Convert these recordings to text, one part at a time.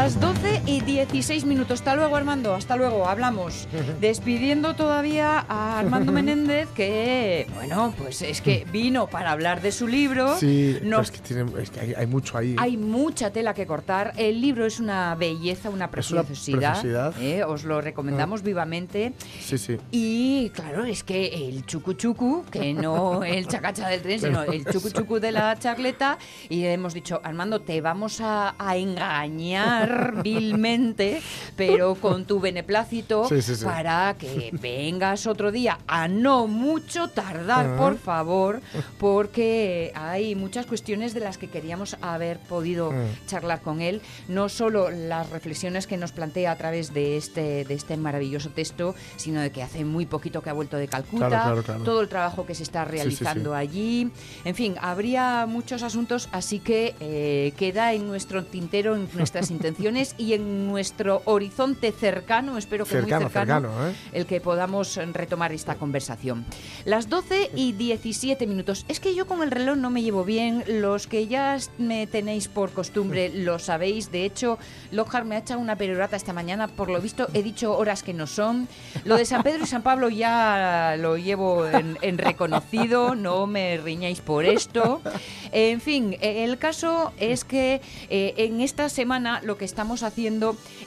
Las 12 y 16 minutos. Hasta luego, Armando. Hasta luego. Hablamos. Despidiendo todavía a Armando Menéndez, que, bueno, pues es que vino para hablar de su libro. Sí, Nos- es que, tiene- es que hay, hay mucho ahí. Hay mucha tela que cortar. El libro es una belleza, una Es una preciosidad. preciosidad. Ah. ¿eh? Os lo recomendamos vivamente. Sí, sí. Y claro, es que el chucu chucu, que no el chacacha del tren, sino el chucu chucu de la charleta, y hemos dicho, Armando, te vamos a, a engañar vilmente, pero con tu beneplácito, Sí, sí, sí. para que vengas otro día a no mucho tardar, Ajá. por favor, porque hay muchas cuestiones de las que queríamos haber podido Mm. charlar con él, no solo las reflexiones que nos plantea a través de este, de este maravilloso texto, sino de que hace muy poquito que ha vuelto de Calcuta, Claro, claro, claro. todo el trabajo que se está realizando allí, en fin, habría muchos asuntos, así que eh, queda en nuestro tintero, en nuestras intenciones y en nuestro horizonte cercano, espero que Cercano, muy cercano, cercano, ¿eh? el que podamos retomar esta conversación. Las 12 y 17 minutos. Es que yo con el reloj no me llevo bien. Los que ya me tenéis por costumbre lo sabéis. De hecho, Lockhart me ha echado una perorata esta mañana. Por lo visto, he dicho horas que no son. Lo de San Pedro y San Pablo ya lo llevo en, en reconocido. No me riñáis por esto. En fin, el caso es que eh, en esta semana lo que estamos haciendo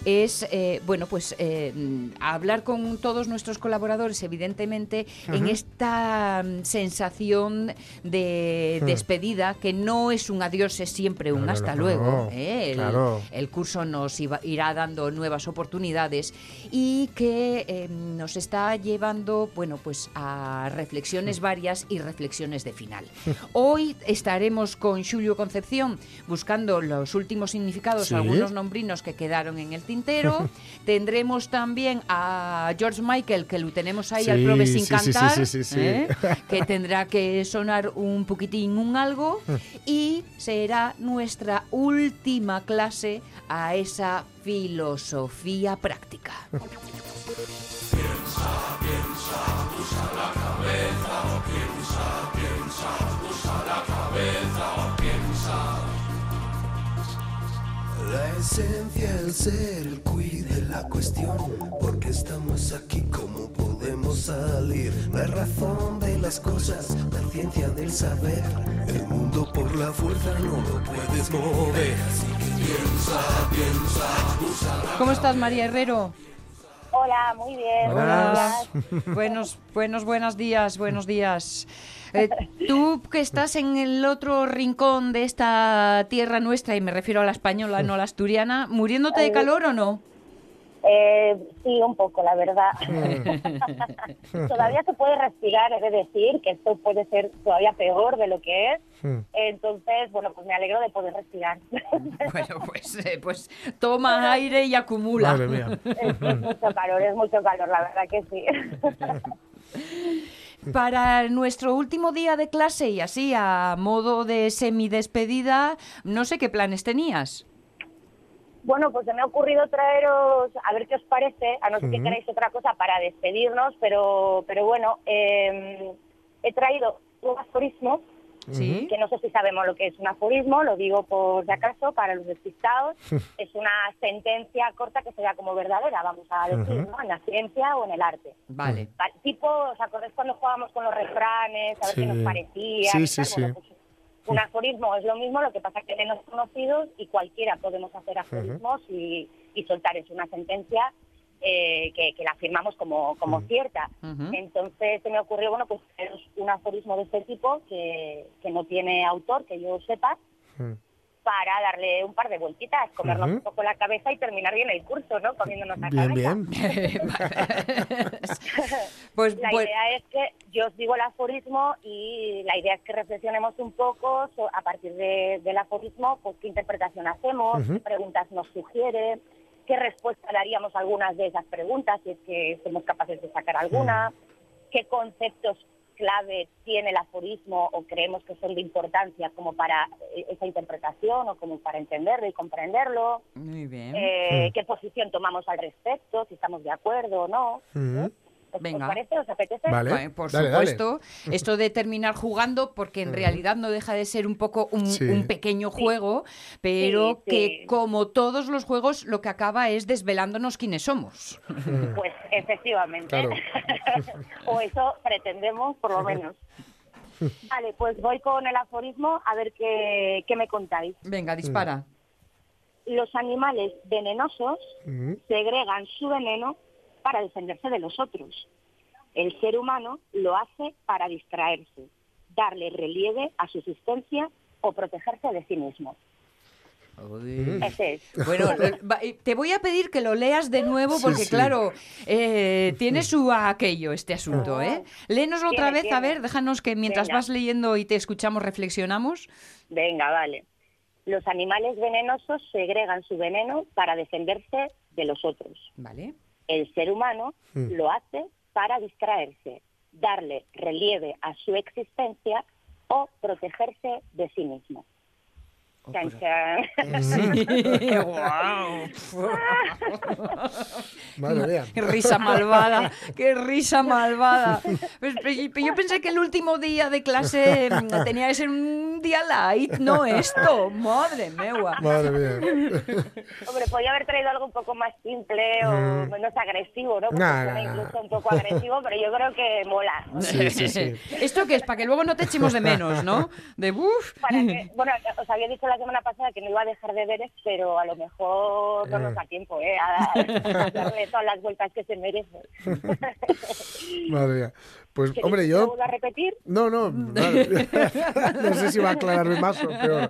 es, eh, bueno, pues eh, hablar con todos nuestros colaboradores, evidentemente, en esta mm, sensación de Hmm. despedida, que no es un adiós, es siempre un hasta luego. ¿eh? El, Claro. el curso nos iba- irá dando nuevas oportunidades y que nos está llevando, bueno, pues a reflexiones varias y reflexiones de final. Hoy estaremos con Julio Concepción buscando los últimos significados, Sí. algunos nombrinos que quedaron en el tintero. Tendremos también a George Michael, que lo tenemos ahí al Sí, prove sin sí, sí, sí, cantar, sí, sí, sí. ¿eh? que tendrá que sonar un poquitín, un algo, y será nuestra última clase a esa filosofía práctica. La esencia, el ser, el quid de la cuestión. Porque estamos aquí, ¿cómo podemos salir? Hay razón de las cosas, la ciencia del saber. El mundo por la fuerza no lo puedes mover. Así que piensa, piensa, usa la ¿Cómo estás, María Herrero? Hola, muy bien. Buenos buenos, buenos, buenos días, buenos días. Eh, tú que estás en el otro rincón de esta tierra nuestra, y me refiero a la española, no a la asturiana, ¿muriéndote de calor o no? Eh, sí, un poco, la verdad. todavía se puede respirar, he de decir que esto puede ser todavía peor de lo que es. Hmm. Entonces, bueno, pues me alegro de poder respirar. Bueno, pues, eh, pues toma aire y acumula. Madre mía. es, es mucho calor, es mucho calor, la verdad que sí. Para nuestro último día de clase y así a modo de semidespedida, no sé qué planes tenías. Bueno, pues se me ha ocurrido traeros, a ver qué os parece, a no ser que Ujú. queráis otra cosa para despedirnos, pero, pero bueno, eh, he traído un aforismo Sí. que no sé si sabemos lo que es un aforismo, lo digo por si acaso para los despistados, es una sentencia corta que sea como verdadera, vamos a decir, ¿no? En la ciencia o en el arte. Vale. Va- Tipo, ¿os acordáis cuando jugábamos con los refranes, a ver Sí. qué nos parecía? Sí, sí, tal? sí. Bueno, pues, un aforismo es lo mismo, lo que pasa que menos conocidos y cualquiera podemos hacer aforismos y, y soltar. Es una sentencia eh, que, que la firmamos como, como cierta. Entonces se me ocurrió, bueno, pues un aforismo de este tipo que, que no tiene autor, que yo sepa. Para darle un par de vueltitas, comernos Ujú. un poco la cabeza y terminar bien el curso, ¿no? Comiéndonos la Bien, cabeza. bien. pues, La pues- idea es que yo os digo el aforismo y la idea es que reflexionemos un poco so- a partir de- del aforismo, pues qué interpretación hacemos, Ujú. qué preguntas nos sugiere, qué respuesta daríamos a algunas de esas preguntas, si es que somos capaces de sacar alguna, qué conceptos clave tiene el aforismo o creemos que son de importancia como para eh, esa interpretación o como para entenderlo y comprenderlo, Muy bien. eh, qué posición tomamos al respecto, si estamos de acuerdo o no. Ujú. ¿Os, os Venga. parece? ¿Os apetece? Vale. Por dale, dale. supuesto, esto de terminar jugando, porque en realidad no deja de ser un poco un, Sí. un pequeño juego, pero Sí, que como todos los juegos lo que acaba es desvelándonos quiénes somos. Pues efectivamente. Claro. o eso pretendemos, por lo menos. Vale, pues voy con el aforismo a ver qué, qué me contáis. Venga, dispara. Los animales venenosos segregan su veneno para defenderse de los otros. El ser humano lo hace para distraerse, darle relieve a su existencia o protegerse de sí mismo. Ese es. Bueno, te voy a pedir que lo leas de nuevo porque, sí. claro, eh, tiene su aquello este asunto, ¿eh? Léenoslo otra Tiene, vez, a ver, déjanos que mientras Venga. vas leyendo y te escuchamos reflexionamos. Venga, vale. Los animales venenosos segregan su veneno para defenderse de los otros. Vale. El ser humano Mm. lo hace para distraerse, darle relieve a su existencia o protegerse de sí mismo. Chan, chan. Madre mía. Qué risa malvada, qué risa malvada. Pues, pues, yo pensé que el último día de clase mm, tenía que ser un día light, no esto. Madre mía. Madre mía. Hombre, podría haber traído algo un poco más simple o menos agresivo, ¿no? Porque Mm. Nah, suena nah, nah. incluso un poco agresivo, pero yo creo que mola. Sí, sí, sí. ¿Esto qué es? Para que luego no te echemos de menos, ¿no? De uff. Bueno, os había dicho la semana pasada que no iba a dejar deberes, pero a lo mejor no nos da tiempo, ¿eh? A, a darle todas las vueltas que se merece. Madre mía. Pues, ¿Queréis hombre, que yo... lo vuelva a repetir? No, no, vale. no sé si va a aclararme más o peor.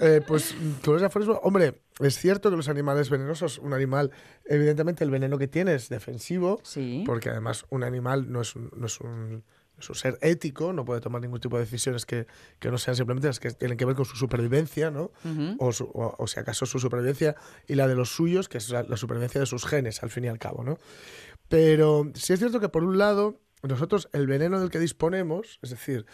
Eh, pues con ese aforismo, hombre, es cierto que los animales venenosos, un animal, evidentemente el veneno que tiene es defensivo, Sí. porque además un animal no es un, no es un, un ser ético, no puede tomar ningún tipo de decisiones que, que no sean simplemente las que tienen que ver con su supervivencia, ¿no? O, su- o- o si acaso su supervivencia y la de los suyos, que es la, la supervivencia de sus genes, al fin y al cabo, ¿no? Pero sí es cierto que por un lado, nosotros el veneno del que disponemos, es decir,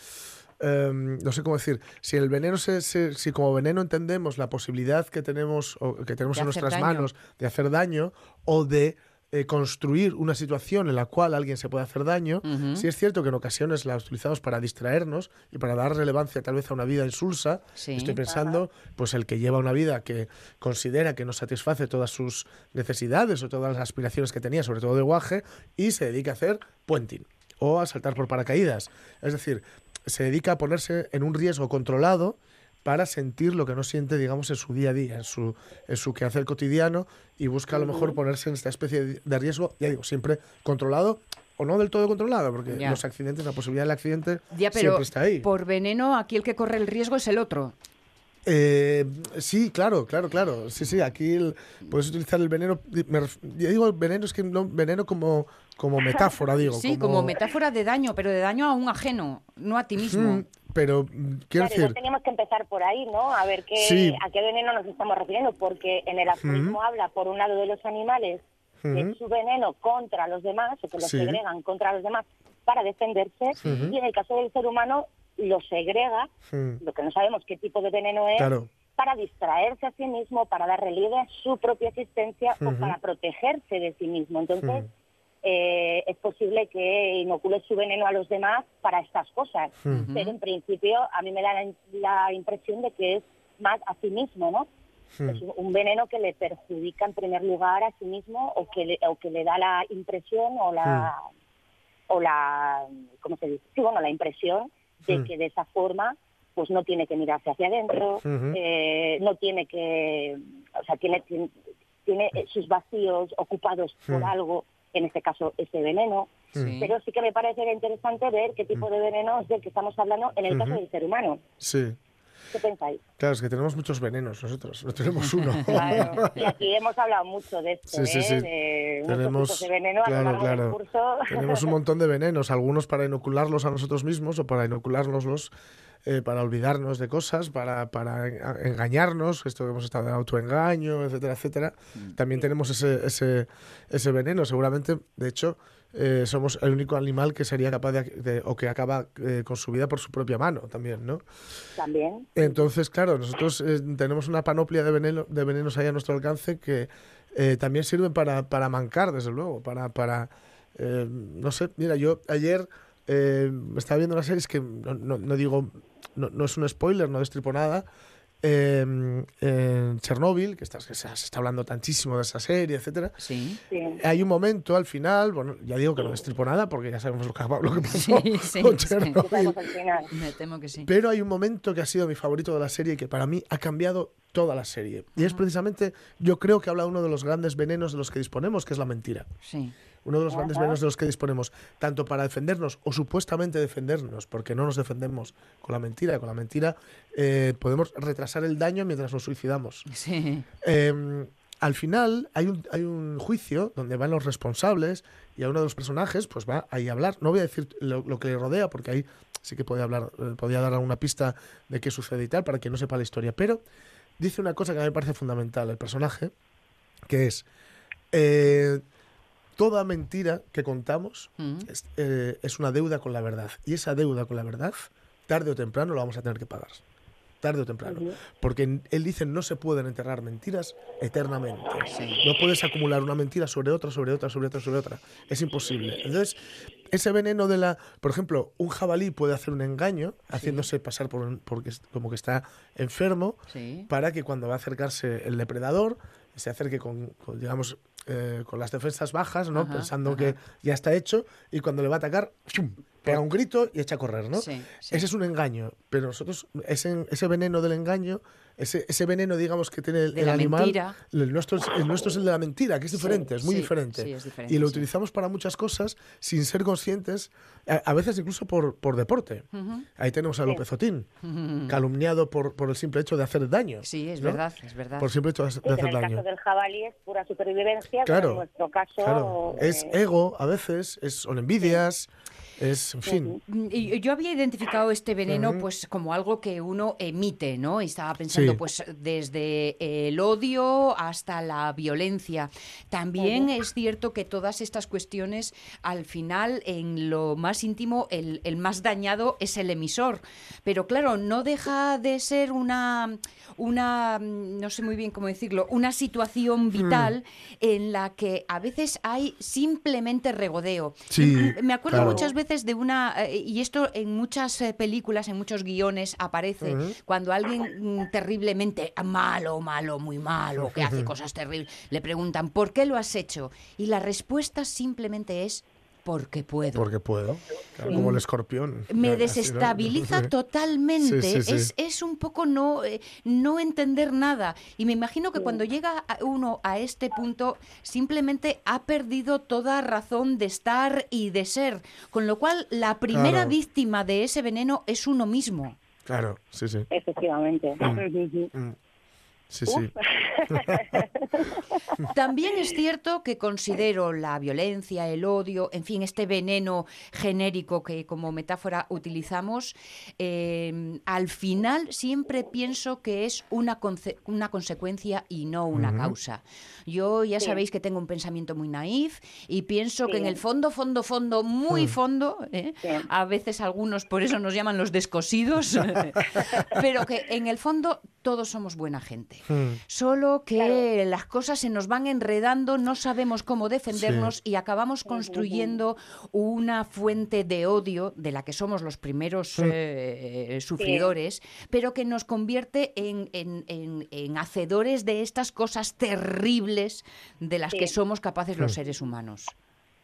em, no sé cómo decir, si el veneno se, se- si como veneno entendemos la posibilidad que tenemos o que tenemos De en nuestras daño. manos de hacer daño o de eh, construir una situación en la cual alguien se puede hacer daño, Ujú. sí es cierto que en ocasiones la utilizamos para distraernos y para dar relevancia tal vez a una vida insulsa. Sí. Estoy pensando, pues el que lleva una vida que considera que no satisface todas sus necesidades o todas las aspiraciones que tenía, sobre todo de guaje, y se dedica a hacer puenting o a saltar por paracaídas. Es decir, se dedica a ponerse en un riesgo controlado para sentir lo que no siente, digamos, en su día a día, en su, en su quehacer cotidiano y busca a lo mejor ponerse en esta especie de- riesgo, ya digo, siempre controlado o no del todo controlado, porque Ya. los accidentes, la posibilidad del accidente Ya, pero siempre está ahí. por veneno aquí el que corre el riesgo es el otro. Eh, sí, claro, claro, claro. Sí, sí, aquí el- puedes utilizar el veneno. me yo digo veneno, es que no, veneno como, como metáfora, digo. Sí, como... metáfora de daño, pero de daño a un ajeno, no a ti mismo. Pero mm, quiero Claro, decir, teníamos que empezar por ahí, ¿no? A ver qué, Sí. a qué veneno nos estamos refiriendo, porque en el aforismo habla, por un lado, de los animales, de Ujú. su veneno contra los demás, o que lo Sí. segregan contra los demás para defenderse, y en el caso del ser humano lo segrega, lo que no sabemos qué tipo de veneno es, Claro. para distraerse a sí mismo, para dar relieve a su propia existencia o para protegerse de sí mismo. Entonces, eh, es posible que inocule su veneno a los demás para estas cosas. Pero en principio a mí me da la, la impresión de que es más a sí mismo, ¿no? Es un- veneno que le perjudica en primer lugar a sí mismo o que le, o que le da la impresión o la o la ¿cómo se dice? Sí, bueno, la impresión de que de esa forma pues no tiene que mirarse hacia adentro, eh, no tiene que, o sea, tiene, tiene, tiene, sus vacíos ocupados por algo, en este caso ese veneno, Sí. pero sí que me parece interesante ver qué tipo de veneno es del que estamos hablando en el caso del ser humano. Sí. ¿Qué pensáis? Claro, es que tenemos muchos venenos nosotros, no tenemos uno. Claro, y aquí hemos hablado mucho de esto, Sí, sí, ¿eh? sí. de Tenemos, de veneno a claro, lo largo del claro. curso. Tenemos un montón de venenos, algunos para inocularlos a nosotros mismos o para inoculárnoslos eh, para olvidarnos de cosas, para, para en- engañarnos, esto que hemos estado de autoengaño, etcétera, etcétera. También tenemos ese, ese, ese veneno, seguramente, de hecho, eh, somos el único animal que sería capaz de, de- o que acaba eh, con su vida por su propia mano también, ¿no? También. Entonces, claro, nosotros eh, tenemos una panoplia de, veneno, de venenos ahí a nuestro alcance que eh, también sirven para, para mancar, desde luego, para, para eh, no sé, mira, yo ayer eh, estaba viendo una serie, es que no, no- no digo, no, no es un spoiler, no destripo nada, eh, en Chernóbil, que, está, que se, se está hablando tantísimo de esa serie, etcétera. Sí. Sí. Hay un momento al final, bueno, ya digo que no destripo nada porque ya sabemos lo que, lo que pasó Sí, sí, con. Me temo que sí. Pero hay un momento que ha sido mi favorito de la serie y que para mí ha cambiado toda la serie. Y es precisamente, yo creo que habla uno de los grandes venenos de los que disponemos, que es la mentira. Sí. Uno de los grandes venenos de los que disponemos, tanto para defendernos o supuestamente defendernos, porque no nos defendemos con la mentira. Con la mentira eh, podemos retrasar el daño mientras nos suicidamos. Sí. Eh, al final hay un, hay un juicio donde van los responsables y a uno de los personajes pues va ahí a hablar. No voy a decir lo, lo que le rodea porque ahí sí que puede hablar, eh, podía dar alguna pista de qué sucede y tal para que no sepa la historia. Pero dice una cosa que a mí me parece fundamental el personaje, que es eh, toda mentira que contamos Mm. es, eh, es una deuda con la verdad. Y esa deuda con la verdad, tarde o temprano, la vamos a tener que pagar. Tarde o temprano. Porque él dice no se pueden enterrar mentiras eternamente. No puedes acumular una mentira sobre otra, sobre otra, sobre otra, sobre otra. Es imposible. Entonces, ese veneno de la... Por ejemplo, un jabalí puede hacer un engaño haciéndose pasar por un- porque es- como que está enfermo Sí. para que cuando va a acercarse el depredador se acerque con, con, digamos, eh, con las defensas bajas, ¿no? Ajá, Pensando ajá. que ya está hecho y cuando le va a atacar, pega un grito y echa a correr, ¿no? Sí, sí. Ese es un engaño, pero nosotros, ese, ese veneno del engaño, ese, ese veneno, digamos, que tiene el, De el la animal, mentira. el nuestro, es, el nuestro es el de la mentira, que es diferente, es muy sí, diferente. sí, es diferente, y lo sí. utilizamos para muchas cosas sin ser conscientes, a, a veces incluso por, por deporte. Ahí tenemos a López Otín, calumniado por, por el simple hecho de hacer daño. Sí, es ¿no? verdad, es verdad. Por el simple hecho de, Sí, hacer en el daño. caso del jabalí es pura supervivencia, Claro, pero en nuestro caso... Claro, es eh, ego a veces, es, son envidias, es, en fin. Y yo había identificado este veneno Ujú. pues como algo que uno emite, ¿no? Y estaba pensando Sí. pues desde el odio hasta la violencia. También es cierto que todas estas cuestiones al final en lo más íntimo el, el más dañado es el emisor. Pero claro, no deja de ser una una no sé muy bien cómo decirlo, una situación vital en la que a veces hay simplemente regodeo. Sí, Me acuerdo claro. muchas veces de una, eh, y esto en muchas eh, películas, en muchos guiones aparece, cuando alguien mm, terriblemente malo, malo, muy malo, que hace cosas terribles, le preguntan, ¿por qué lo has hecho? Y la respuesta simplemente es, porque puedo. Porque puedo. Claro, como el escorpión. me desestabiliza Sí. totalmente. Sí, sí, sí. Es, es un poco no, eh, no entender nada. Y me imagino que cuando llega uno a este punto, simplemente ha perdido toda razón de estar y de ser. Con lo cual, la primera Claro. víctima de ese veneno es uno mismo. Claro, sí, sí. Efectivamente. Mm. Sí, sí. También es cierto que considero la violencia, el odio, en fin, este veneno genérico que como metáfora utilizamos, eh, al final siempre pienso que es una, conce- una consecuencia y no una causa. Yo ya Sí. sabéis que tengo un pensamiento muy naif y pienso que en el fondo, fondo, fondo, muy fondo, ¿eh? Sí. a veces algunos por eso nos llaman los descosidos, pero que en el fondo todos somos buena gente. Hmm. Solo que las cosas se nos van enredando, no sabemos cómo defendernos y acabamos construyendo una fuente de odio de la que somos los primeros eh, sufridores, pero que nos convierte en, en- en- en hacedores de estas cosas terribles de las Sí. que somos capaces los seres humanos.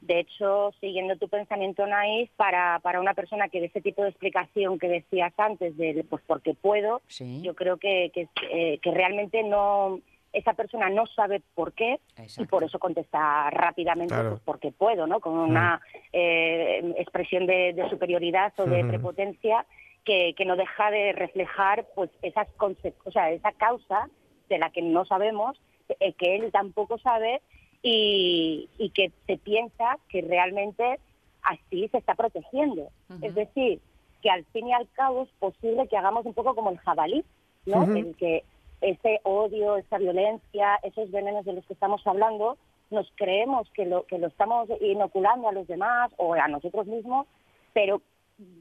De hecho, siguiendo tu pensamiento, Naif, para, para una persona que de ese tipo de explicación que decías antes, de pues porque puedo, Sí. yo creo que, que, eh, que realmente no esa persona no sabe por qué y por eso contesta rápidamente Claro. pues porque puedo, ¿no? Con una eh, expresión de, de superioridad o de prepotencia que, que no deja de reflejar pues esas o sea, esa causa de la que no sabemos, eh, que él tampoco sabe y, y que se piensa que realmente así se está protegiendo. Es decir, que al fin y al cabo es posible que hagamos un poco como el jabalí, ¿no? El que ese odio, esa violencia, esos venenos de los que estamos hablando, nos creemos que lo, que lo estamos inoculando a los demás o a nosotros mismos, pero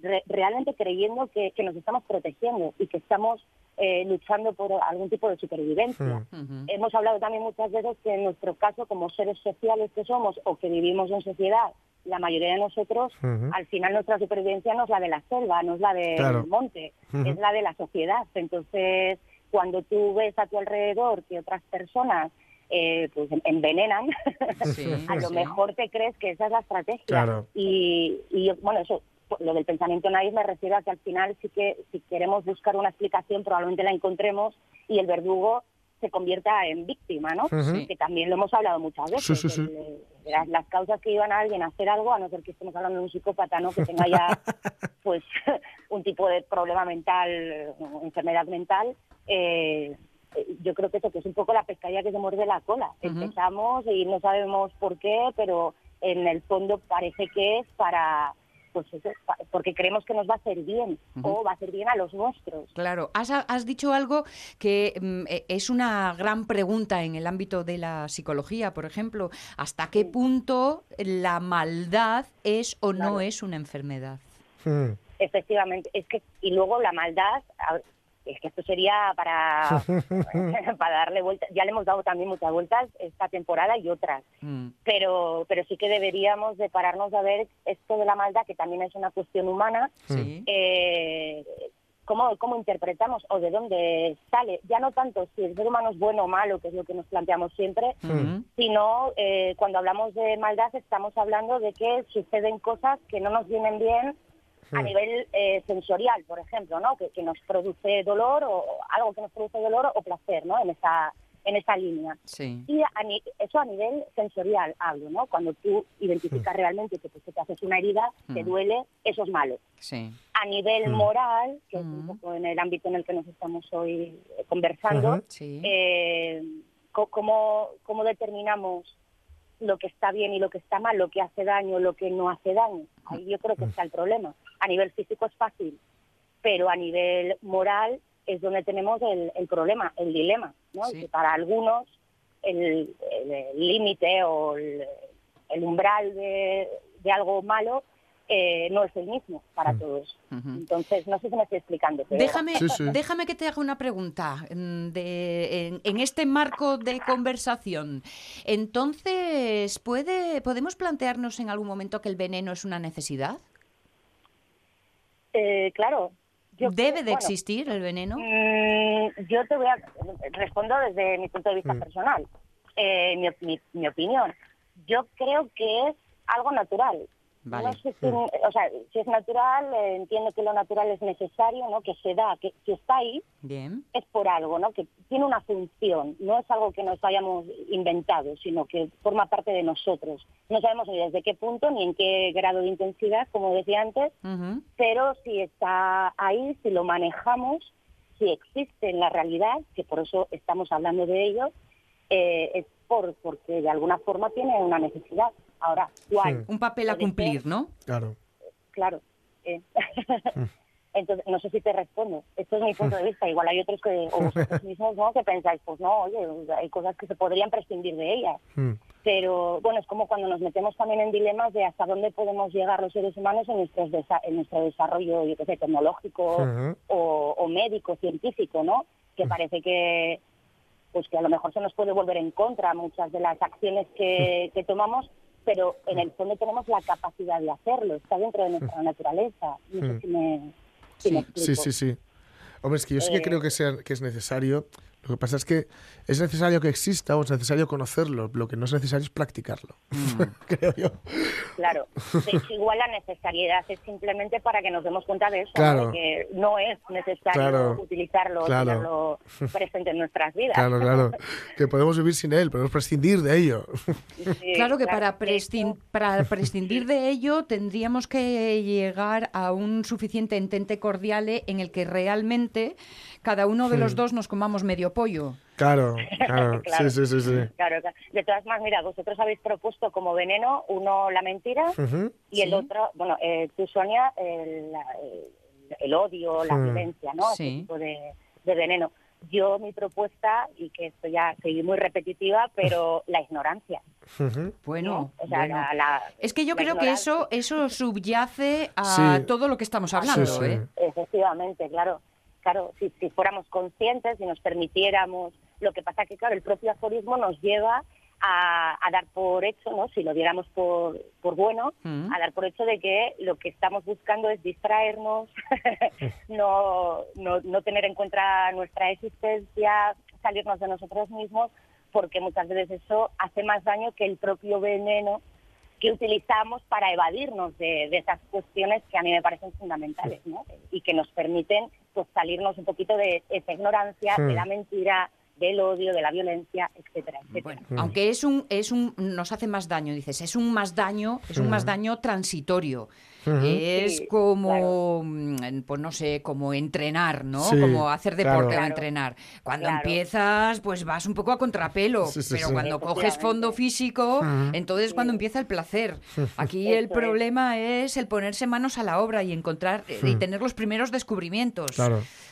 re- realmente creyendo que, que nos estamos protegiendo y que estamos eh, luchando por algún tipo de supervivencia. Hmm. Ujú. Hemos hablado también muchas veces que en nuestro caso, como seres sociales que somos o que vivimos en sociedad, la mayoría de nosotros, Ujú. al final nuestra supervivencia no es la de la selva, no es la del Claro. monte, Ujú. es la de la sociedad. Entonces, cuando tú ves a tu alrededor que otras personas eh, pues envenenan, Sí, a lo sí. mejor te crees que esa es la estrategia. Claro. Y, y bueno, eso, lo del pensamiento naif me refiero a que al final sí que si queremos buscar una explicación probablemente la encontremos y el verdugo se convierta en víctima, ¿no? Sí. Que también lo hemos hablado muchas veces. Sí, sí, el- las, las causas que llevan a alguien a hacer algo, a no ser que estemos hablando de un psicópata, ¿no? Que tenga ya pues un tipo de problema mental, enfermedad mental, eh, eh, yo creo que eso que es un poco la pescadilla que se muerde la cola. Ujú. Empezamos y no sabemos por qué, pero en el fondo parece que es para pues eso, porque creemos que nos va a hacer bien o va a hacer bien a los nuestros. Claro, has, has dicho algo que mm, eh, es una gran pregunta en el ámbito de la psicología, por ejemplo. ¿Hasta qué punto la maldad es o no es una enfermedad? Hmm. Efectivamente, es que y luego la maldad, es que esto sería para para darle vueltas. Ya le hemos dado también muchas vueltas esta temporada y otras. Mm, pero pero sí que deberíamos de pararnos a ver esto de la maldad, que también es una cuestión humana, sí. eh, cómo, cómo interpretamos o de dónde sale. Ya no tanto si el ser humano es bueno o malo, que es lo que nos planteamos siempre, Ujú. sino eh, cuando hablamos de maldad estamos hablando de que suceden cosas que no nos vienen bien a nivel eh, sensorial, por ejemplo, ¿no? Que, que nos produce dolor o algo que nos produce dolor o placer, ¿no? En esa en esa línea. Sí. Y a ni- eso a nivel sensorial hablo, ¿no? Cuando tú identificas realmente que, pues, que te haces una herida, te Mm. duele, eso es malo. Sí. A nivel Mm. moral, que es un Mm. poco en el ámbito en el que nos estamos hoy eh, conversando. Sí. eh, ¿cómo, ¿cómo determinamos lo que está bien y lo que está mal, lo que hace daño, lo que no hace daño? Ahí yo creo que está el problema. A nivel físico es fácil, pero a nivel moral es donde tenemos el, el problema, el dilema, ¿no? Sí. Que para algunos el límite o el, el umbral de, de algo malo eh, no es el mismo para Mm. todos. Entonces, no sé si me estoy explicando. pero- Déjame, Sí, sí. déjame que te haga una pregunta mm, de, en, en este marco de conversación. Entonces, ¿puede, ¿podemos plantearnos en algún momento que el veneno es una necesidad? Eh, claro. yo ¿Debe creo- de bueno, existir el veneno? Mm, yo te voy a respondo desde mi punto de vista Mm. personal, eh, mi, mi- mi opinión. Yo creo que es algo natural. Vale. No sé si, o sea, si es natural, eh, entiendo que lo natural es necesario, ¿no? Que se da, que si está ahí Bien. es por algo, ¿no? Que tiene una función, no es algo que nos hayamos inventado, sino que forma parte de nosotros. No sabemos ni desde qué punto ni en qué grado de intensidad, como decía antes, pero si está ahí, si lo manejamos, si existe en la realidad, que por eso estamos hablando de ello, eh, es por porque de alguna forma tiene una necesidad. Ahora, ¿cuál? Sí. Un papel a cumplir, ser. ¿no? Claro. Claro. eh. Entonces, no sé si te respondo. Esto es mi punto de vista. Igual hay otros que, o vosotros mismos, ¿no? Que pensáis, pues no, oye, hay cosas que se podrían prescindir de ellas. Hmm. Pero bueno, es como cuando nos metemos también en dilemas de hasta dónde podemos llegar los seres humanos en, nuestros desa- en nuestro desarrollo, yo qué sé, tecnológico o, o médico, científico, ¿no? Que parece que, pues que a lo mejor se nos puede volver en contra muchas de las acciones que, que tomamos, pero en el fondo tenemos la capacidad de hacerlo, está dentro de nuestra naturaleza. No sé si me, si me Sí, explico. sí, sí. Hombre, es que yo sí que Eh, creo que, sea, que es necesario. Lo que pasa es que es necesario que exista o es necesario conocerlo. Lo que no es necesario es practicarlo. creo yo. Claro, hecho, igual la necesariedad es simplemente para que nos demos cuenta de eso. Claro. de que no es necesario Claro. utilizarlo, Claro. tenerlo presente en nuestras vidas. Claro, claro. Que podemos vivir sin él, podemos prescindir de ello. Sí, Claro que para, de prescin- hecho, para prescindir de ello tendríamos que llegar a un suficiente entente cordiale en el que realmente cada uno de los dos nos comamos medio pollo. Claro, claro. Claro. Sí, sí, sí, sí. Claro, claro. De todas maneras, mira, vosotros habéis propuesto como veneno uno la mentira y el otro, bueno, eh, tú Sonia, el, la- el- el odio, la violencia, ¿no? Ese tipo de, de veneno. Yo mi propuesta, y que esto ya soy muy repetitiva, pero la ignorancia. Bueno, ¿no? O sea, bueno. la- la- es que yo la creo que eso, eso subyace a Sí. todo lo que estamos hablando. Sí, sí. ¿eh? Efectivamente, claro. Claro, si, si fuéramos conscientes, si nos permitiéramos, lo que pasa que, claro, el propio aforismo nos lleva a, a dar por hecho, ¿no? Si lo diéramos por, por bueno, Mm. a dar por hecho de que lo que estamos buscando es distraernos, no, no, no tener en cuenta nuestra existencia, salirnos de nosotros mismos, porque muchas veces eso hace más daño que el propio veneno que utilizamos para evadirnos de, de esas cuestiones que a mí me parecen fundamentales, ¿no? Y que nos permiten pues salirnos un poquito de esa ignorancia, de la mentira, del odio, de la violencia, etcétera, etcétera. Bueno, aunque es un, es un, nos hace más daño, dices, es un más daño, es un más daño transitorio. Es Sí, como, mm, pues no sé, como entrenar, ¿no? Sí, como hacer deporte claro. o entrenar. Cuando Claro. empiezas, pues vas un poco a contrapelo, Sí, sí, pero sí. cuando coges fondo físico, entonces cuando empieza el placer. Aquí el problema es el ponerse manos a la obra y encontrar eh, y tener los primeros descubrimientos.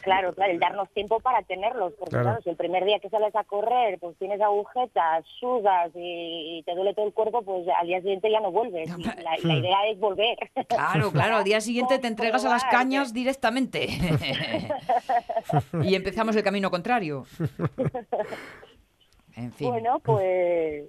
Claro. Claro, el darnos tiempo para tenerlos, porque Claro. claro, si el primer día que sales a correr, pues tienes agujetas, sudas y, y te duele todo el cuerpo, pues al día siguiente ya no vuelves. La, la idea es volver. Claro, claro, al día siguiente te entregas a las cañas directamente. y empezamos el camino contrario. En fin. Bueno, pues...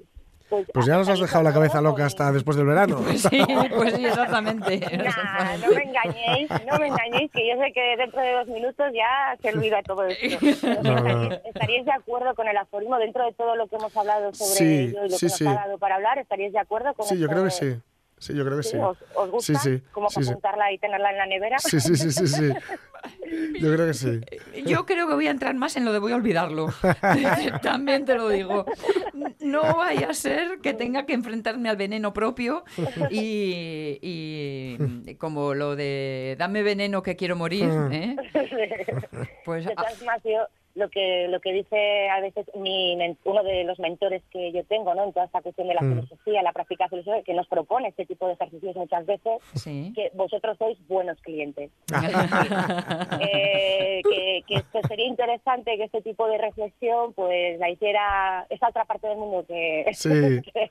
Pues, Pues ya nos has dejado la cabeza loca hasta después del verano. Sí, pues sí, exactamente. Nah, no me engañéis, no me engañéis, que yo sé que dentro de dos minutos ya se olvida todo esto. No, no. ¿Estaríais, de acuerdo con el aforismo dentro de todo lo que hemos hablado sobre Sí, ello y lo sí, que nos sí. ha dado para hablar? ¿Estaríais de acuerdo con Sí, yo creo que sí. Sí, yo creo que sí. ¿Os, os gusta? Sí, sí. Como Sí, para sí. apuntarla y tenerla en la nevera. Sí, sí, sí, sí, sí. Yo creo que sí. Yo creo que voy a entrar más en lo de voy a olvidarlo. También te lo digo. No vaya a ser que tenga que enfrentarme al veneno propio y, y como lo de dame veneno que quiero morir. ¿eh? Pues De ah, yo lo que lo que dice a veces mi uno de los mentores que yo tengo, ¿no? En toda esta cuestión de la Mm. filosofía, la práctica filosófica, que nos propone este tipo de ejercicios muchas veces, sí. que vosotros sois buenos clientes. Eh, que, que esto sería interesante que este tipo de reflexión pues la hiciera esa otra parte del mundo que, Sí. que,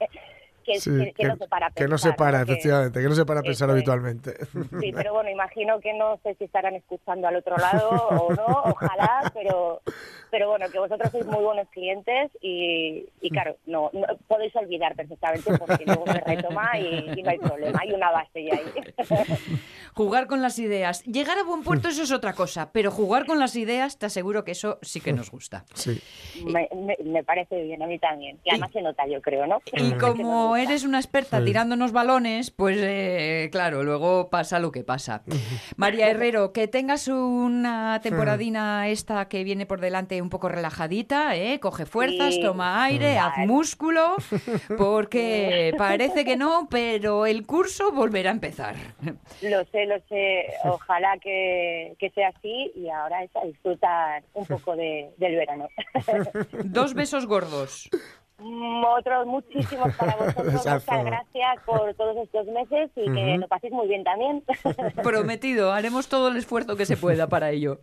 que- Sí, que- que no se para a que no se pensar, para, efectivamente, que no se para a pensar es. habitualmente. Sí, pero bueno, imagino que no sé si estarán escuchando al otro lado o no, ojalá, pero pero bueno, que vosotros sois muy buenos clientes y, y claro, no, no- podéis olvidar perfectamente porque luego se retoma y, y no hay problema, hay una base ya ahí. Jugar con las ideas. Llegar a buen puerto, eso es otra cosa, pero jugar con las ideas, te aseguro que eso sí que nos gusta. Sí. me, me- me parece bien, a mí también. Y además se nota, yo creo, ¿no? Y como eres una experta Sí. tirándonos balones, pues eh, claro, luego pasa lo que pasa. María Herrero, que tengas una temporadina esta que viene por delante un poco relajadita, ¿eh? coge fuerzas, Sí. toma aire, haz Vale. músculo, porque parece que no, pero el curso volverá a empezar. Lo sé, lo sé. Ojalá que, que sea así y ahora es a disfrutar un poco de, del verano. Dos besos gordos. Otros muchísimos para vosotros. Muchas gracias por todos estos meses y que lo paséis muy bien también. Prometido, haremos todo el esfuerzo que se pueda para ello.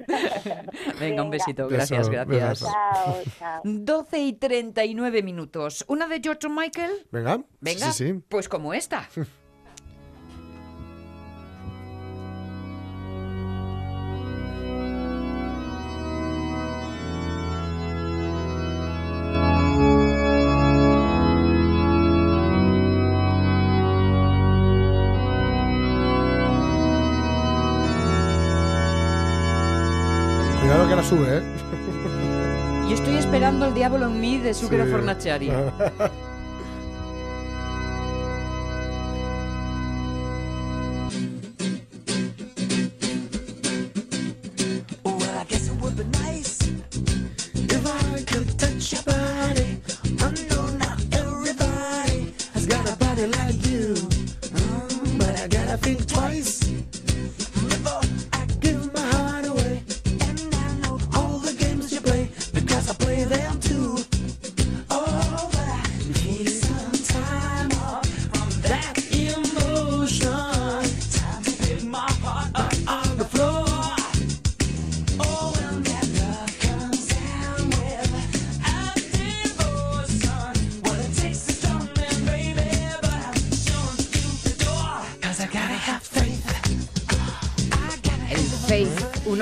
Venga, un besito. Beso, Gracias, gracias. chao, chao. 12 y 39 minutos. ¿Una de George Michael? Venga. Venga, Sí, sí. pues como esta. Sube, ¿eh? Yo estoy esperando el Diablo en mí de Zucchero Sí. Fornaciari.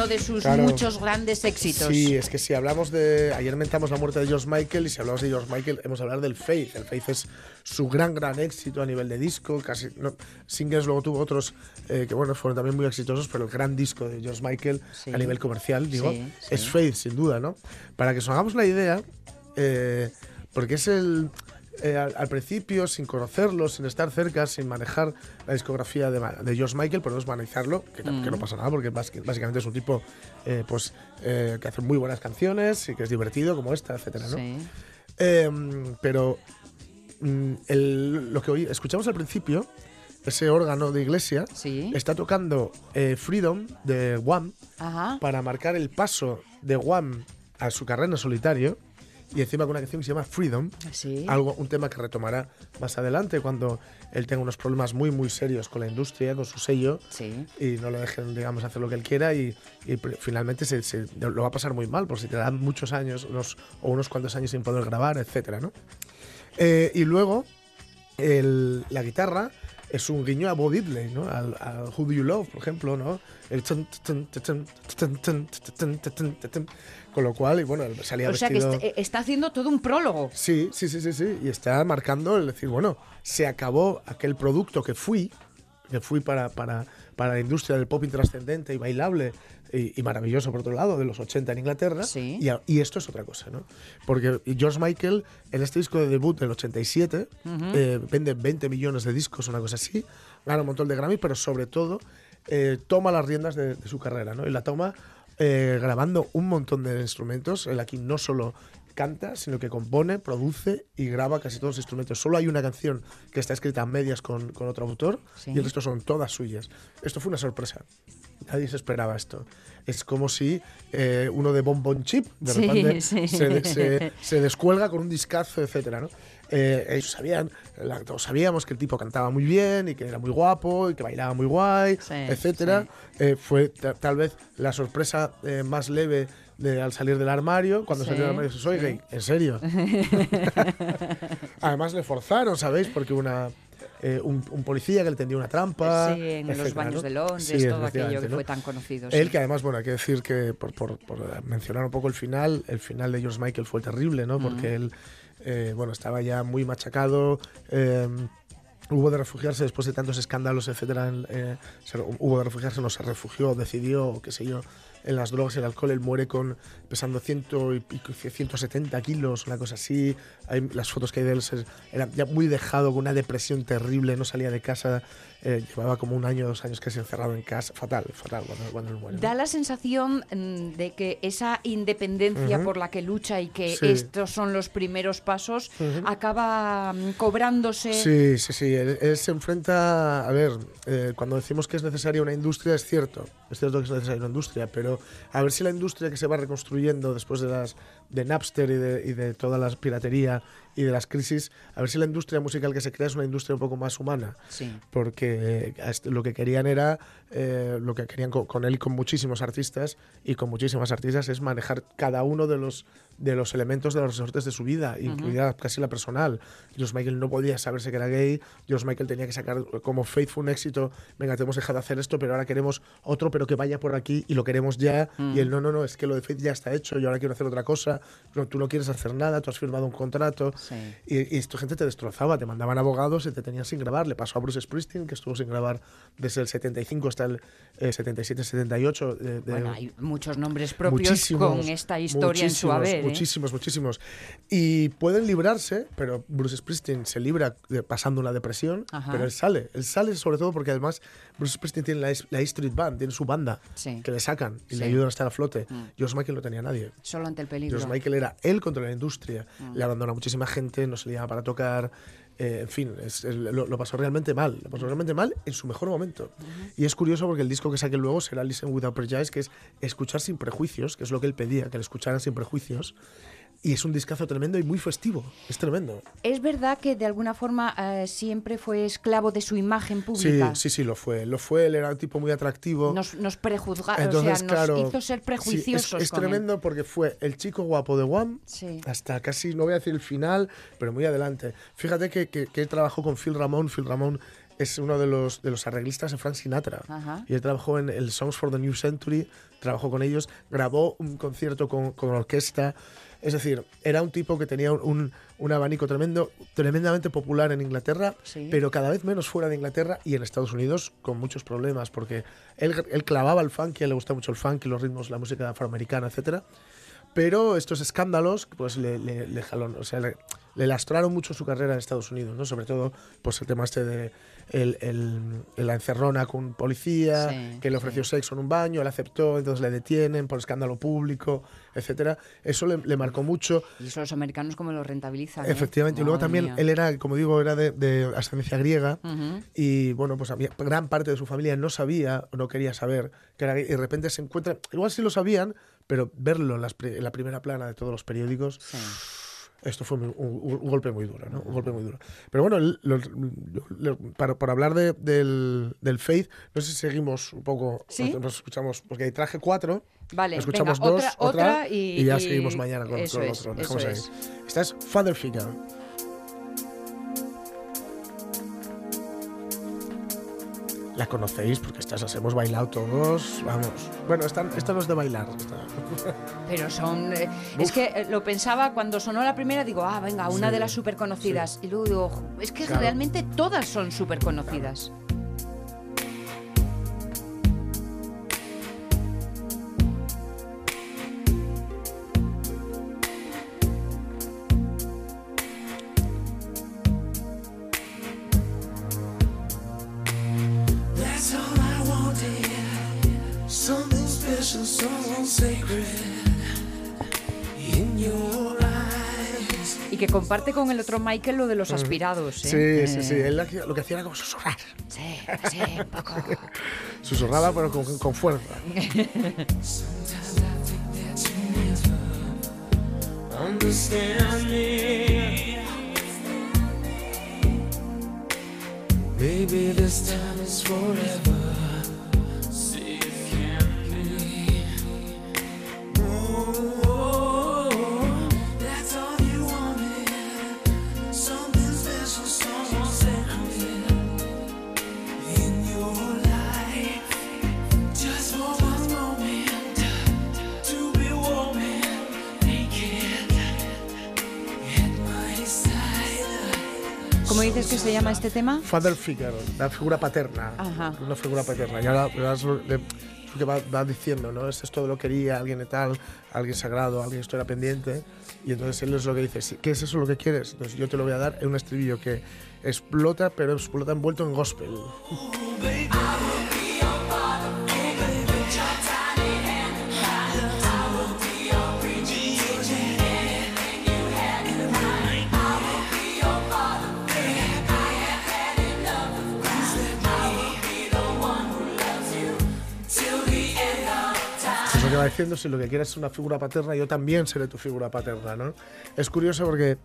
de sus Claro. muchos grandes éxitos. Sí, es que si hablamos de. Ayer mentamos la muerte de George Michael y si hablamos de George Michael, hemos hablar del Faith. El Faith es su gran, gran éxito a nivel de disco. Casi, no, singles luego tuvo otros eh, que, bueno, fueron también muy exitosos, pero el gran disco de George Michael Sí. a nivel comercial, digo, Sí, sí. es Faith, sin duda, ¿no? Para que os hagamos la idea, eh, porque es el. Eh, al, al principio, sin conocerlo, sin estar cerca, sin manejar la discografía de, George Michael, podemos analizarlo, que, tam- que no pasa nada, porque básicamente es un tipo eh, pues, eh, que hace muy buenas canciones y que es divertido, como esta, etcétera, ¿no? Sí. Em, pero mm, el- lo que oí- escuchamos al principio, ese órgano de iglesia, Sí. está tocando Freedom de Wham Ajá. para marcar el paso de Wham a su carrera en solitario y encima con una canción que se llama Freedom, Sí. algo, un tema que retomará más adelante cuando él tenga unos problemas muy muy serios con la industria, con su sello Sí. y no lo dejen, digamos, hacer lo que él quiera y, finalmente se, se- lo va a pasar muy mal por si te dan muchos años unos, o unos cuantos años sin poder grabar, etcétera, ¿no? Eh, y luego el- la guitarra es un guiño a Bob Diddley, ¿no? Al, al, Who Do You Love, por ejemplo, ¿no? El tun, tun, tun, con lo cual, y bueno, salía o vestido... que está, está, haciendo todo un prólogo. Sí, sí, sí, sí, sí. Y está marcando el decir, bueno, se acabó aquel producto que fui, que fui para, para, para la industria del pop intrascendente y bailable, y, y maravilloso por otro lado, de los 80 en Inglaterra. Sí. Y, a- y esto es otra cosa, ¿no? Porque George Michael, en este disco de debut del 87, eh, vende 20 millones de discos, una cosa así, gana un montón de Grammy, pero sobre todo eh, toma las riendas de, de su carrera, ¿no? Y la toma eh, grabando un montón de instrumentos. Él aquí no solo canta, sino que compone, produce y graba casi todos los instrumentos. Solo hay una canción que está escrita a medias con, con otro autor Sí. y el resto son todas suyas. Esto fue una sorpresa. Nadie se esperaba esto. Es como si eh, uno de Bon Bon Chip de repente sí. Se, de- se- se descuelga con un discazo, etcétera, ¿no? Eh, ellos sabían, la- todos sabíamos que el tipo cantaba muy bien y que era muy guapo y que bailaba muy guay, Sí, etcétera. Eh, fue ta- tal vez la sorpresa eh, más leve de, al salir del armario, cuando Sí, salió del armario, soy sí. gay, en serio. Además le forzaron, ¿sabéis? Porque una, eh, un, un policía que le tendió una trampa. Sí, en los etcétera, baños ¿no? de Londres, Sí, todo aquello que ¿no? fue tan conocido. Él, sí. que además, bueno, hay que decir que, por, por- por mencionar un poco el final, el final de George Michael fue terrible, ¿no? Porque él, eh, bueno, estaba ya muy machacado. eh, hubo de refugiarse después de tantos escándalos, etcétera. eh, hubo de refugiarse, no se refugió, decidió, qué sé yo, en las drogas y el alcohol. Él muere con pesando ciento y pico, 170 kilos, una cosa así. Hay las fotos que hay de él, era ya muy dejado, con una depresión terrible, no salía de casa. Eh, llevaba como un año, dos años casi encerrado en casa. Fatal, fatal cuando, cuando él muere. ¿no? Da la sensación mm, de que esa independencia por la que lucha y que Sí. estos son los primeros pasos acaba mm, cobrándose. Sí, sí, sí. Él, él se enfrenta. A ver, eh, cuando decimos que es necesaria una industria, es cierto. Es cierto que es necesaria una industria, pero a ver si la industria que se va reconstruyendo después de las de Napster y de, y de toda la piratería y de las crisis, a ver si la industria musical que se crea es una industria un poco más humana. Sí. Porque eh, lo que querían era, eh, lo que querían co- con, él y con muchísimos artistas y con muchísimas artistas es manejar cada uno de los, de los elementos de los resortes de su vida, incluida casi la personal. George Michael no podía saberse que era gay, George Michael tenía que sacar como Faith fue un éxito, venga, te hemos dejado de hacer esto, pero ahora queremos otro, pero que vaya por aquí y lo queremos ya. Y él, no, no, no, es que lo de Faith ya está hecho, yo ahora quiero hacer otra cosa, no, tú no quieres hacer nada, tú has firmado un contrato. Sí. Y, y esta gente te destrozaba, te mandaban abogados y te tenían sin grabar. Le pasó a Bruce Springsteen, que estuvo sin grabar desde el 75 hasta el eh, 77-78. de- de- Bueno, hay muchos nombres propios con esta historia en su muchísimos, haber. ¿eh? Muchísimos, muchísimos. Y pueden librarse, pero Bruce Springsteen se libra de- pasando una depresión, Ajá. pero él sale. Él sale sobre todo porque además Bruce Springsteen tiene la, la E Street Band, tiene su banda, Sí. que le sacan y Sí. Mm. le ayudan a estar a flote. George Michael no tenía nadie. Solo ante el peligro. George Michael era él contra la industria. Mm. Le abandonó a muchísima gente, no se le llama para tocar. eh, en fin, es- es- lo, lo pasó realmente mal. Lo pasó realmente mal en su mejor momento. Y es curioso porque el disco que saque luego será Listen Without Prejudice, que es escuchar sin prejuicios, que es lo que él pedía, que le escucharan sin prejuicios. Y es un discazo tremendo y muy festivo. Es tremendo. Es verdad que de alguna forma eh, siempre fue esclavo de su imagen Sí, pública. sí, sí, lo fue. Lo fue, él era un tipo muy atractivo. Nos, nos prejuzga, Entonces, o sea, claro, nos hizo ser sí, prejuiciosos. es es con él. tremendo porque fue el chico guapo de One Sí. hasta casi, no voy a decir el final, pero muy adelante. Fíjate que, que, que él trabajó con Phil Ramón. Phil Ramón es uno de los, de los arreglistas de Frank Sinatra. Ajá. Y él trabajó en el Songs for the New Century, trabajó con ellos, grabó un concierto con, con orquesta. Es decir, era un tipo que tenía un, un- un abanico tremendo, tremendamente popular en Inglaterra, Sí. pero cada vez menos fuera de Inglaterra y en Estados Unidos con muchos problemas, porque él, él clavaba el funk, y a él le gusta mucho el funk y los ritmos, la música afroamericana, etcétera. Pero estos escándalos, pues le, le, le jalón- o sea, le, le lastraron mucho su carrera en Estados Unidos, ¿no? Sobre todo, pues el tema este de el, el- la encerrona con un policía, Sí, que le ofreció sexo en un baño, él aceptó, entonces le detienen por escándalo público, etcétera. Eso le, le marcó mucho. Y eso los americanos como lo rentabilizan. ¿eh? Efectivamente, y luego también mía. él era, como digo, era de, de ascendencia griega Ujú. y bueno, pues había, gran parte de su familia no sabía, no quería saber que era y de repente se encuentra, igual sí lo sabían, pero verlo en, las en la primera plana de todos los periódicos, Sí. esto fue un, un- un golpe muy duro, ¿no? Un golpe muy duro. Pero bueno, el- lo- lo- para, por hablar de- del, del Faith, no sé si seguimos un poco, ¿Sí? nos, nos escuchamos, porque ahí traje cuatro, Vale, escuchamos venga, dos, otra, otra y, ya y seguimos mañana con, con es, otro. Dejamos ahí. es. Esta es Father Figure. La conocéis porque estas las hemos bailado todos. Vamos. Bueno, esta, esta no es de bailar. esta- Pero son. eh, es que eh, lo pensaba cuando sonó la primera, digo, ah, venga, una Sí, de las súper conocidas. Y luego digo, "Jo, es que Claro. realmente todas son súper conocidas. Comparte con el otro Michael lo de los aspirados. Sí, ¿eh? sí, sí. Eh, Él lo que hacía era como susurrar. Sí, sí, un poco. Susurraba, pero con, con fuerza. Understand me. Maybe this time is forever. Dices que se llama este tema? Father Figure, la figura paterna. Ajá. Una figura paterna. Y ahora, ahora es lo, le- lo que va, va diciendo, ¿no? Es esto de lo que quería, alguien de tal, alguien sagrado, alguien esto era pendiente. Y entonces él es lo que dice, "Sí, ¿qué es eso lo que quieres? Entonces yo te lo voy a dar en un estribillo que explota, pero explota envuelto en gospel. diciendo, si lo que quieres es una figura paterna, yo también seré tu figura paterna, ¿no? Es curioso porque,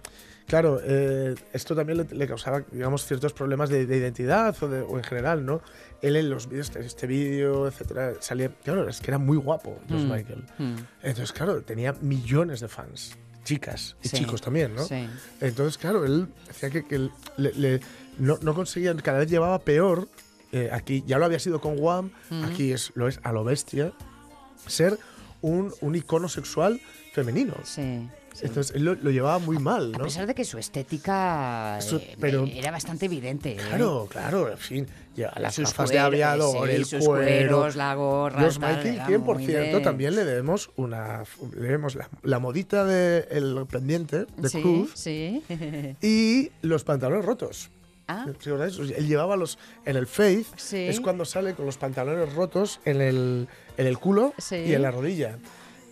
claro, eh, esto también le, le causaba, digamos, ciertos problemas de, de identidad o, de- o en general, ¿no? Él en los vídeos, este, este vídeo, etcétera, salía, claro, es que era muy guapo, George Michael. Entonces, claro, tenía millones de fans, chicas y Sí, chicos también, ¿no? sí. Entonces, claro, él decía que, que le- le- no, no conseguía, cada vez llevaba peor. eh, aquí ya lo había sido con Wham, aquí es, lo es a lo bestia, ser un, un icono sexual femenino. Sí. Entonces él lo, lo llevaba muy mal, A ¿no? pesar de que su estética Eso- eh, pero- era bastante evidente. ¿eh? Claro, claro, en fin, ya, las gafas de aviador, sí, el sus cuero, cueros, la gorra, Los Michael, era 100%, muy de- también le debemos una, le debemos la, la modita del pendiente de sí, Cruz sí. y los pantalones rotos. Ah. Él llevaba los en el Faith, Sí. es cuando sale con los pantalones rotos en el, en el culo Sí. y en la rodilla.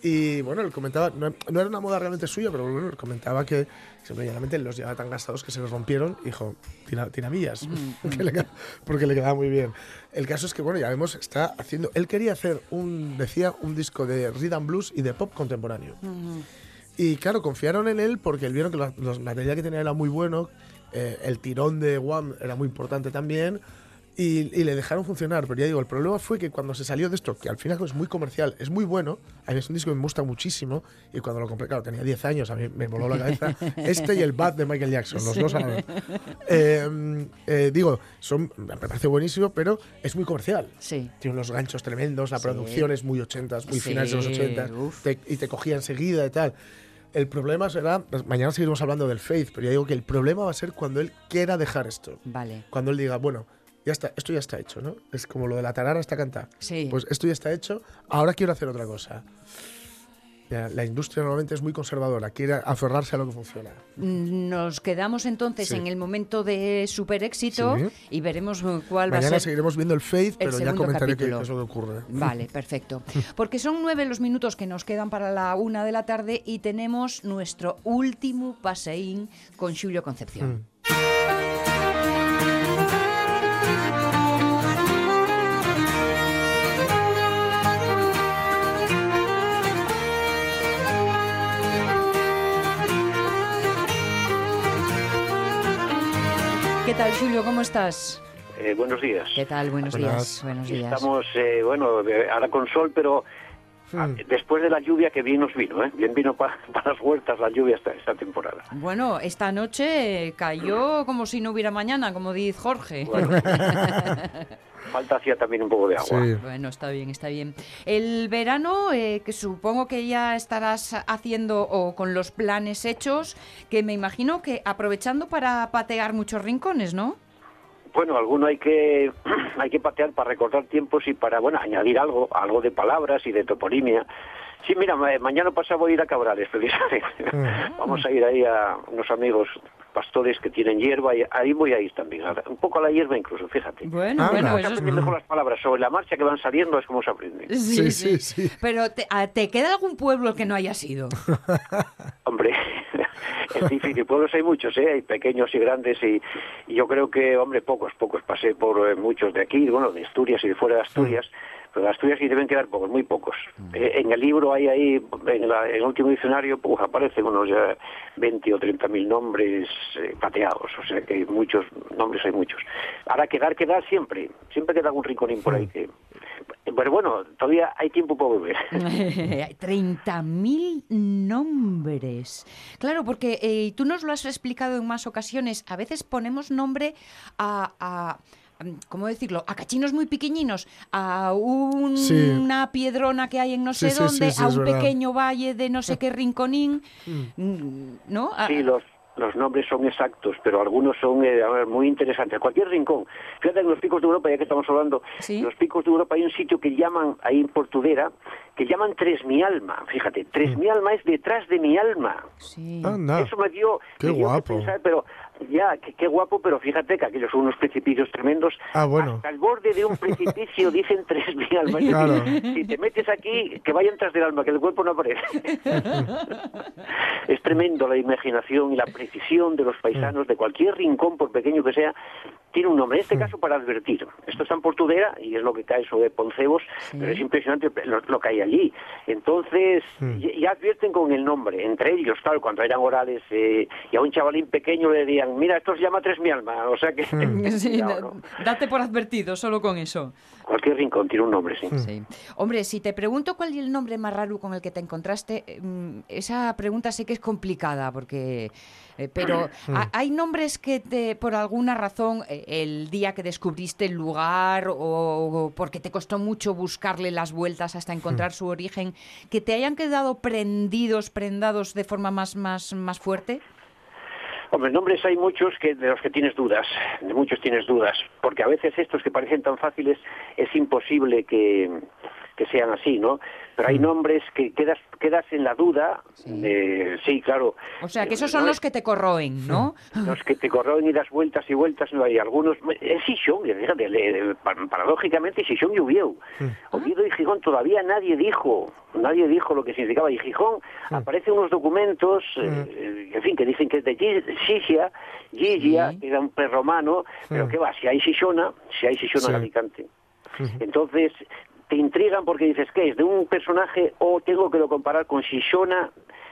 Y bueno, él comentaba, no, no era una moda realmente suya, pero bueno, él comentaba que simplemente los llevaba tan gastados que se los rompieron, dijo, tira, tiramillas, que le queda- porque le quedaba muy bien. El caso es que, bueno, ya vemos, está haciendo, él quería hacer un, decía, un disco de rhythm blues y de pop contemporáneo. Y claro, confiaron en él porque él vieron que la- los material que tenía era muy bueno, eh, el tirón de One era muy importante también, y, y le dejaron funcionar. Pero ya digo, el problema fue que cuando se salió de esto, que al final es muy comercial, es muy bueno, a mí es un disco que me gusta muchísimo, y cuando lo compré, claro, tenía 10 años, a mí me voló la cabeza, este y el Bad de Michael Jackson, los dos a la vez. Eh, eh, digo, son, me parece buenísimo, pero es muy comercial. sí. Tiene unos ganchos tremendos, la Sí. producción es muy 80s, muy Sí, finales de los 80 uf. te- y te cogía enseguida y tal. El problema será, mañana seguiremos hablando del Faith, pero ya digo que el problema va a ser cuando él quiera dejar esto. Vale. Cuando él diga, bueno, ya está, esto ya está hecho, ¿no? Es como lo de la tarara está cantada. Sí. Pues esto ya está hecho, ahora quiero hacer otra cosa. La industria normalmente es muy conservadora, quiere aferrarse a lo que funciona. Nos quedamos entonces Sí. en el momento de super éxito Sí. y veremos uh, cuál va Mañana a ser. seguiremos viendo el Faith, pero ya comentaré qué, es lo que ocurre. Vale, perfecto. Porque son nueve los minutos que nos quedan para la una de la tarde y tenemos nuestro último paseín con Julio Concepción. ¿Qué tal, Julio? ¿Cómo estás? Eh, buenos días. ¿Qué tal? Buenos Buenas. días. Buenos días. Estamos, eh, bueno, eh, ahora con sol, pero ah, después de la lluvia que bien nos vino, ¿eh? Bien vino pa- para las huertas la lluvia esta, esta temporada. Bueno, esta noche cayó como si no hubiera mañana, como dice Jorge. Bueno, falta hacía también un poco de agua. Sí. Bueno, está bien, está bien. El verano, eh, que supongo que ya estarás haciendo o con los planes hechos, que me imagino que aprovechando para patear muchos rincones, ¿no? Bueno, alguno hay que hay que patear para recordar tiempos y para, bueno, añadir algo, algo de palabras y de toponimia. Sí, mira, ma- mañana pasado voy a ir a Cabrales, precisamente. Vamos a ir ahí a unos amigos pastores que tienen hierba y ahí voy a ir también. Un poco a la hierba incluso, fíjate. Bueno, Ah, bueno, eso es... mejor las palabras sobre la marcha que van saliendo, es como se aprende. Sí, sí, sí. Pero te, a- ¿te queda algún pueblo que no haya sido? Hombre, es difícil. Pueblos hay muchos, ¿eh? Hay pequeños y grandes y, y yo creo que, hombre, pocos, pocos. Pasé por eh, muchos de aquí, bueno, de Asturias y de fuera de Asturias. Pero de Asturias sí deben quedar pocos, muy pocos. Eh, en el libro hay ahí, en, la- en el último diccionario, pues aparecen unos ya 20 o 30 mil nombres eh, pateados. O sea que muchos nombres hay muchos. Ahora quedar, quedar siempre. Siempre queda algún rinconín por ahí que... Pero bueno, todavía hay tiempo para volver. 30.000 nombres. Claro, porque eh, tú nos lo has explicado en más ocasiones. A veces ponemos nombre a. a mm, ¿Cómo decirlo? A cachinos muy pequeñinos, a un- Sí. una piedrona que hay en no sé sí, dónde, sí, sí, a un verdad. pequeño valle de no sé qué rinconín, mm, ¿no? A- Sí, los, los nombres son exactos, pero algunos son eh, a ver, muy interesantes. Cualquier rincón. Fíjate, en los picos de Europa, ya que estamos hablando, Sí. en los picos de Europa hay un sitio que llaman, ahí en Portudera, que llaman Tres Mi Alma. Fíjate, Tres Mi Alma es detrás de mi alma. sí. Anda. Eso me dio, Qué me dio que guapo. pensar, pero ya, qué, qué guapo, pero fíjate que aquellos son unos precipicios tremendos. Ah, bueno. Hasta el borde de un precipicio dicen tres mi alma. Es Claro. Si te metes aquí, que vayan tras del alma, que el cuerpo no aparece. es tremendo la imaginación y la precisión de los paisanos de cualquier rincón, por pequeño que sea, tiene un nombre. En este caso, para advertir. Esto está en Portudera y es lo que cae sobre Poncebos, pero es impresionante lo, lo que hay allí. Entonces, ya, ya advierten con el nombre. Entre ellos, claro, cuando eran orales, eh, y a un chavalín pequeño le decían, digan, mira, esto se llama Tres Mi Alma, o sea que... Sí, cuidado, da- ¿no? date por advertido solo con eso. Cualquier rincón tiene un nombre, sí. Sí. Hombre, si te pregunto cuál es el nombre más raro con el que te encontraste, mm, esa pregunta sé que es complicada, porque. eh, pero ha- hay nombres que te, por alguna razón, eh, el día que descubriste el lugar o, o porque te costó mucho buscarle las vueltas hasta encontrar su origen, que te hayan quedado prendidos, prendados de forma más, más, más fuerte. Hombre, nombres hay muchos que de los que tienes dudas, de muchos tienes dudas, porque a veces estos que parecen tan fáciles es imposible que, que sean así, ¿no? Pero hay nombres que quedas quedas en la duda, de, sí, claro. O sea, que Eh, esos son no los es- que te corroen, ¿no? los que te corroen y das vueltas y vueltas, no hay algunos. Es Gijón, fíjate, le- pa- paradójicamente Gijón y Oviedo. Oviedo y Gijón todavía nadie dijo, nadie dijo lo que significaba. Y Gijón aparecen unos documentos, eh, en fin, que dicen que es de Gi- Gigia, Gigia, Sí. que era un prerromano, pero ¿qué va? Si hay Gijona, si hay Gijona Sí. en Alicante. Entonces, te intrigan porque dices, ¿qué es? ¿De un personaje o tengo que lo comparar con Shishona?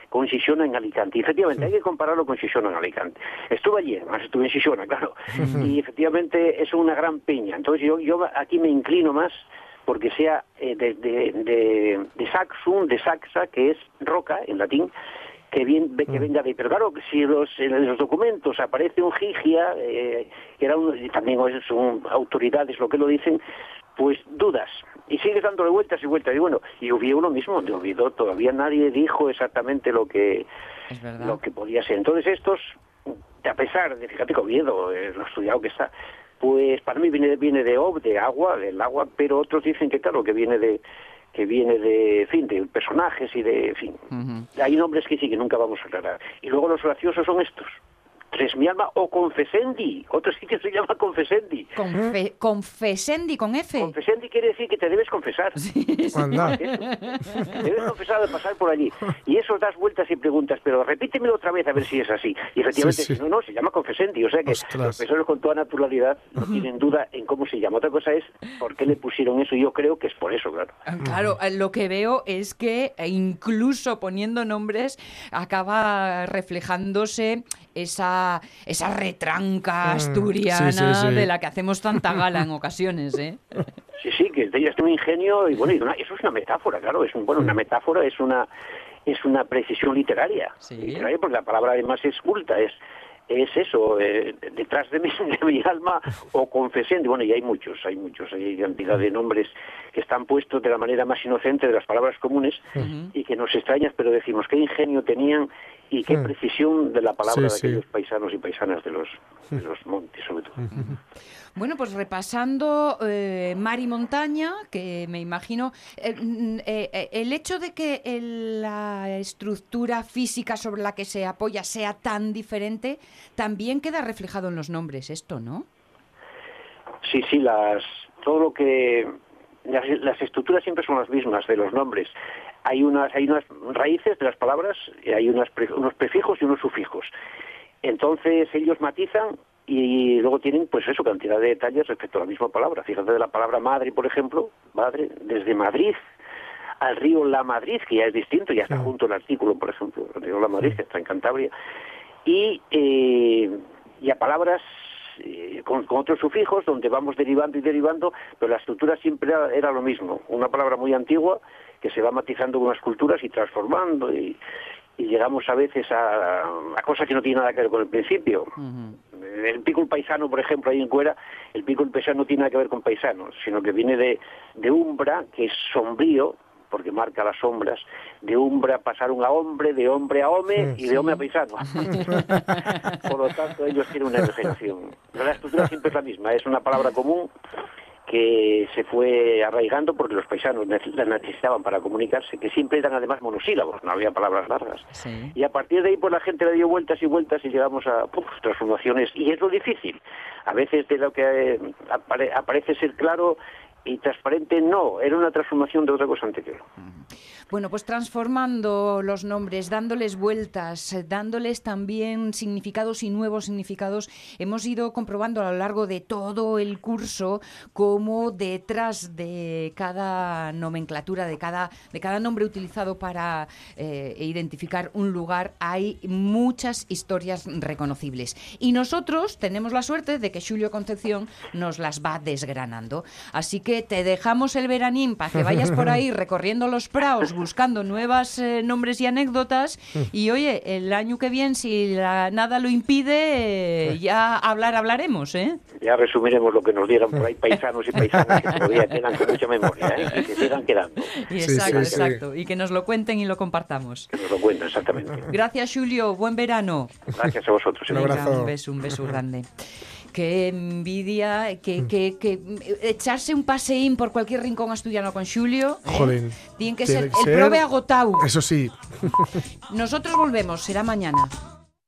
Con Shishona en Alicante. Y efectivamente, hay que compararlo con Shishona en Alicante. Estuve allí, además estuve en Shishona, claro. Y efectivamente es una gran peña. Entonces yo, yo aquí me inclino más porque sea eh, de, de, de, de Saxum, de Saxa, que es roca en latín, que, bien, que venga de... Pero claro, si los, en los documentos aparece un Gigia, eh, que era un, también son autoridades lo que lo dicen, pues dudas. Y sigues dándole vueltas y vueltas. Y bueno, y Oviedo lo mismo, de Oviedo todavía nadie dijo exactamente lo que, lo que podía ser. Entonces estos, a pesar de, fíjate que Oviedo, eh, lo estudiado que está, pues para mí viene, viene de ob, de agua, del agua, pero otros dicen que claro, que viene de que viene de, en fin, de personajes y de, en fin. Hay nombres que sí que nunca vamos a aclarar. Y luego los graciosos son estos. Tres mi alma o Confesendi. Otro sitio se llama Confesendi. Confe- confesendi con F. Confesendi quiere decir que te debes confesar. Eso. Debes confesar de pasar por allí. Y eso das vueltas y preguntas, pero repítemelo otra vez a ver si es así. Y efectivamente, Sí, sí. si no, no, se llama Confesendi. O sea que Ostras. los profesores con toda naturalidad no tienen duda en cómo se llama. Otra cosa es por qué le pusieron eso. Y yo creo que es por eso, claro. Ah, Claro, eh, lo que veo es que eh, incluso poniendo nombres acaba reflejándose esa, esa retranca asturiana sí, sí, sí. de la que hacemos tanta gala en ocasiones, ¿eh? Sí, sí, que ellas tienen un ingenio y bueno, y una- eso es una metáfora, claro, es un, bueno, una metáfora es una es una precisión literaria, Sí. literaria porque la palabra además es culta, es es eso, eh, detrás de mi, de mi alma o confesente, bueno, y hay muchos, hay muchos, hay cantidad de nombres que están puestos de la manera más inocente de las palabras comunes y que nos extrañas, pero decimos qué ingenio tenían y qué precisión de la palabra Sí, de sí. aquellos paisanos y paisanas de los, de los montes, sobre todo. Bueno, pues repasando eh, mar y montaña, que me imagino, eh, mm, eh, eh, el hecho de que el- la estructura física sobre la que se apoya sea tan diferente, también queda reflejado en los nombres esto, ¿no? Sí, sí, las, todo lo que las, las estructuras siempre son las mismas de los nombres. Hay unas, hay unas raíces de las palabras, hay unas pre- unos prefijos y unos sufijos. Entonces ellos matizan y luego tienen, pues eso, cantidad de detalles respecto a la misma palabra. Fíjate de la palabra madre, por ejemplo, madre, desde Madrid al río La Madrid, que ya es distinto, ya está junto el artículo, por ejemplo, el río La Madrid, que está en Cantabria, y, eh, y a palabras eh, con, con otros sufijos donde vamos derivando y derivando, pero la estructura siempre era, era lo mismo, una palabra muy antigua que se va matizando con las culturas y transformando y, y llegamos a veces a, a cosas que no tienen nada que ver con el principio. El pícul paisano, por ejemplo, ahí en Cuera, el pícul paisano no tiene nada que ver con paisano, sino que viene de, de umbra, que es sombrío, porque marca las sombras, de umbra pasaron a hombre, de hombre a home y de hombre a paisano. Por lo tanto, ellos tienen una. Pero la estructura siempre es la misma, es una palabra común que se fue arraigando porque los paisanos la necesitaban para comunicarse, que siempre eran además monosílabos, no había palabras largas. Sí. Y a partir de ahí, pues la gente le dio vueltas y vueltas y llegamos a puf, transformaciones. Y es lo difícil. A veces de lo que eh, apare- aparece ser claro y transparente, no. Era una transformación de otra cosa anterior. Bueno, pues transformando los nombres, dándoles vueltas, eh, dándoles también significados y nuevos significados, hemos ido comprobando a lo largo de todo el curso cómo detrás de cada nomenclatura, de cada, de cada nombre utilizado para eh, identificar un lugar, hay muchas historias reconocibles. Y nosotros tenemos la suerte de que Julio Concepción nos las va desgranando. Así que te dejamos el veranín para que vayas por ahí recorriendo los praos, buscando nuevos nombres y anécdotas. Y oye, el año que viene, si la- nada lo impide, eh, ya hablar hablaremos, ¿eh? Ya resumiremos lo que nos dieran por ahí paisanos y paisanas que todavía quedan con mucha memoria, ¿eh? que sigan quedando, Y exacto, sí, sí. exacto. Y que nos lo cuenten y lo compartamos. que nos lo cuenten exactamente. Gracias, Julio. Buen verano. Gracias a vosotros. Un ¿eh? Abrazo. un beso, un beso grande. Qué envidia, Mm. que, que, que echarse un paseín por cualquier rincón asturiano con Julio. ¿eh? Jolín. Tiene que ser que el ser- prove agotado. Eso sí. Nosotros volvemos, será mañana.